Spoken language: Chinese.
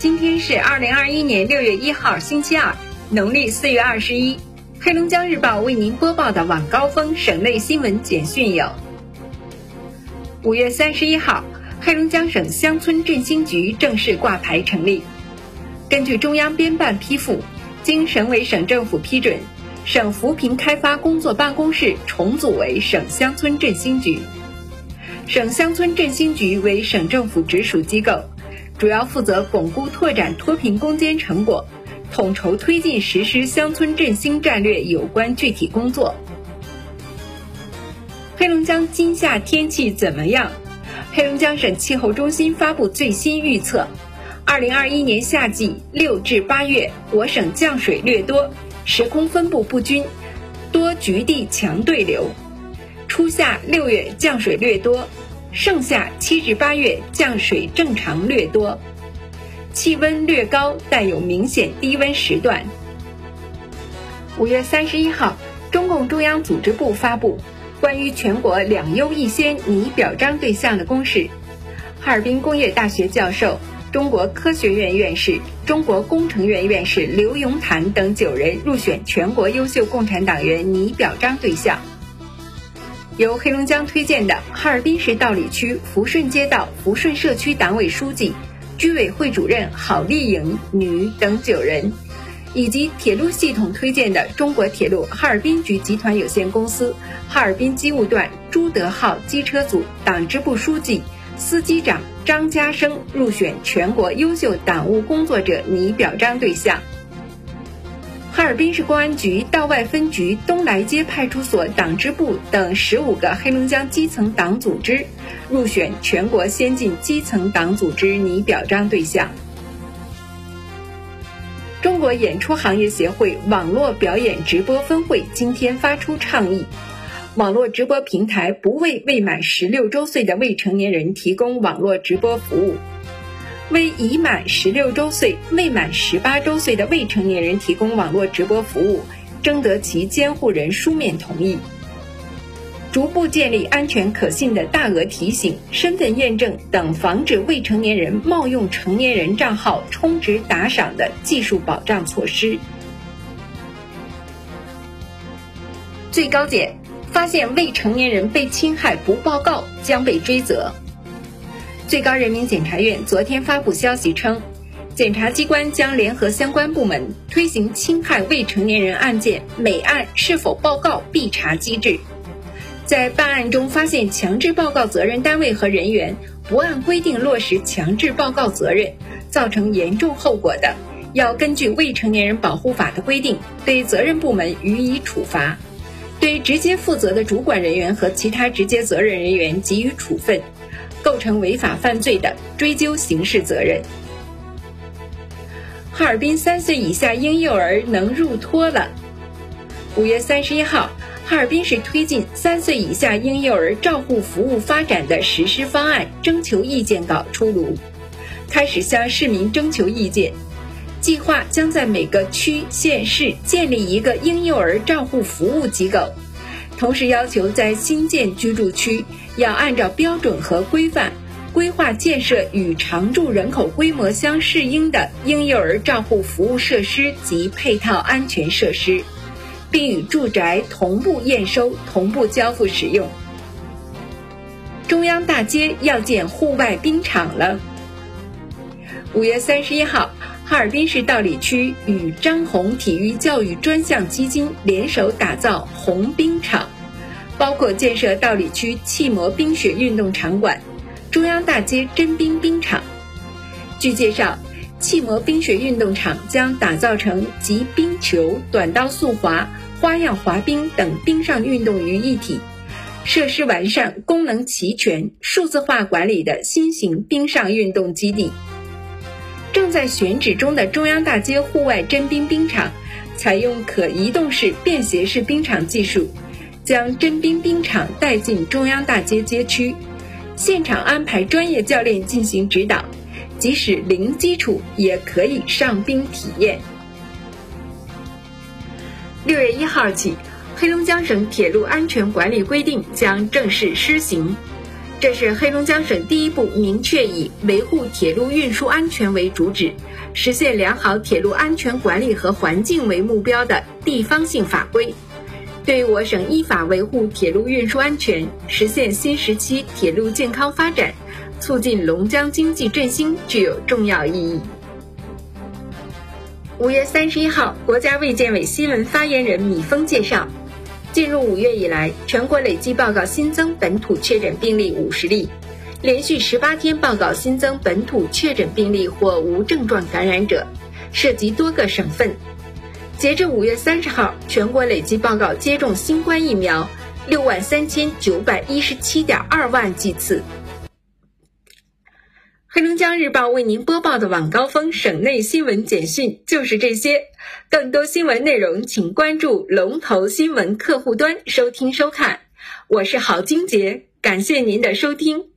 今天是二零二一年六月一号，星期二，农历四月二十一。黑龙江日报为您播报的晚高峰省内新闻简讯有：五月三十一号，黑龙江省乡村振兴局正式挂牌成立。根据中央编办批复，经省委省政府批准，省扶贫开发工作办公室重组为省乡村振兴局。省乡村振兴局为省政府直属机构。主要负责巩固拓展脱贫攻坚成果，统筹推进实施乡村振兴战略有关具体工作。黑龙江今夏天气怎么样？黑龙江省气候中心发布最新预测：二零二一年夏季六至八月，我省降水略多，时空分布不均，多局地强对流；初夏六月降水略多。盛夏七至八月降水正常略多，气温略高，带有明显低温时段。五月三十一号，中共中央组织部发布关于全国两优一先拟表彰对象的公示。哈尔滨工业大学教授、中国科学院院士、中国工程院院士刘永坦等九人入选全国优秀共产党员拟表彰对象。由黑龙江推荐的哈尔滨市道里区福顺街道福顺社区党委书记、居委会主任郝丽颖女等九人，以及铁路系统推荐的中国铁路哈尔滨局集团有限公司哈尔滨机务段朱德号机车组党支部书记、司机长张家生入选全国优秀党务工作者拟表彰对象。哈尔滨市公安局道外分局东来街派出所党支部等十五个黑龙江基层党组织入选全国先进基层党组织拟表彰对象。中国演出行业协会网络表演直播分会今天发出倡议：网络直播平台不为未满十六周岁的未成年人提供网络直播服务。为已满十六周岁、未满十八周岁的未成年人提供网络直播服务，征得其监护人书面同意。逐步建立安全可信的大额提醒、身份验证等，防止未成年人冒用成年人账号充值打赏的技术保障措施。最高检发现未成年人被侵害不报告将被追责。最高人民检察院昨天发布消息称，检察机关将联合相关部门推行侵害未成年人案件每案是否报告必查机制，在办案中发现强制报告责任单位和人员不按规定落实强制报告责任，造成严重后果的，要根据《未成年人保护法》的规定，对责任部门予以处罚，对直接负责的主管人员和其他直接责任人员给予处分。构成违法犯罪的，追究刑事责任。哈尔滨三岁以下婴幼儿能入托了。五月三十一号，哈尔滨市推进三岁以下婴幼儿照护服务发展的实施方案征求意见稿出炉，开始向市民征求意见。计划将在每个区县市建立一个婴幼儿照护服务机构。同时要求在新建居住区要按照标准和规范规划建设与常住人口规模相适应的婴幼儿照护服务设施及配套安全设施，并与住宅同步验收、同步交付使用。中央大街要建户外冰场了。五月三十一号。哈尔滨市道里区与张红体育教育专项基金联手打造红冰场，包括建设道里区气模冰雪运动场馆、中央大街真冰冰场。据介绍，气模冰雪运动场将打造成集冰球、短道速滑、花样滑冰等冰上运动于一体，设施完善、功能齐全、数字化管理的新型冰上运动基地。在选址中的中央大街户外真冰冰场，采用可移动式、便携式冰场技术，将真冰冰场带进中央大街街区，现场安排专业教练进行指导，即使零基础也可以上冰体验。六月一号起，黑龙江省铁路安全管理规定将正式施行。这是黑龙江省第一部明确以维护铁路运输安全为主旨，实现良好铁路安全管理和环境为目标的地方性法规，对我省依法维护铁路运输安全、实现新时期铁路健康发展、促进龙江经济振兴具有重要意义。五月三十一号，国家卫健委新闻发言人米峰介绍。进入五月以来，全国累计报告新增本土确诊病例五十例，连续十八天报告新增本土确诊病例或无症状感染者，涉及多个省份。截至五月三十号，全国累计报告接种新冠疫苗六万三千九百一十七点二万剂次。黑龙江日报为您播报的晚高峰省内新闻简讯就是这些，更多新闻内容请关注龙头新闻客户端收听收看。我是郝金杰，感谢您的收听。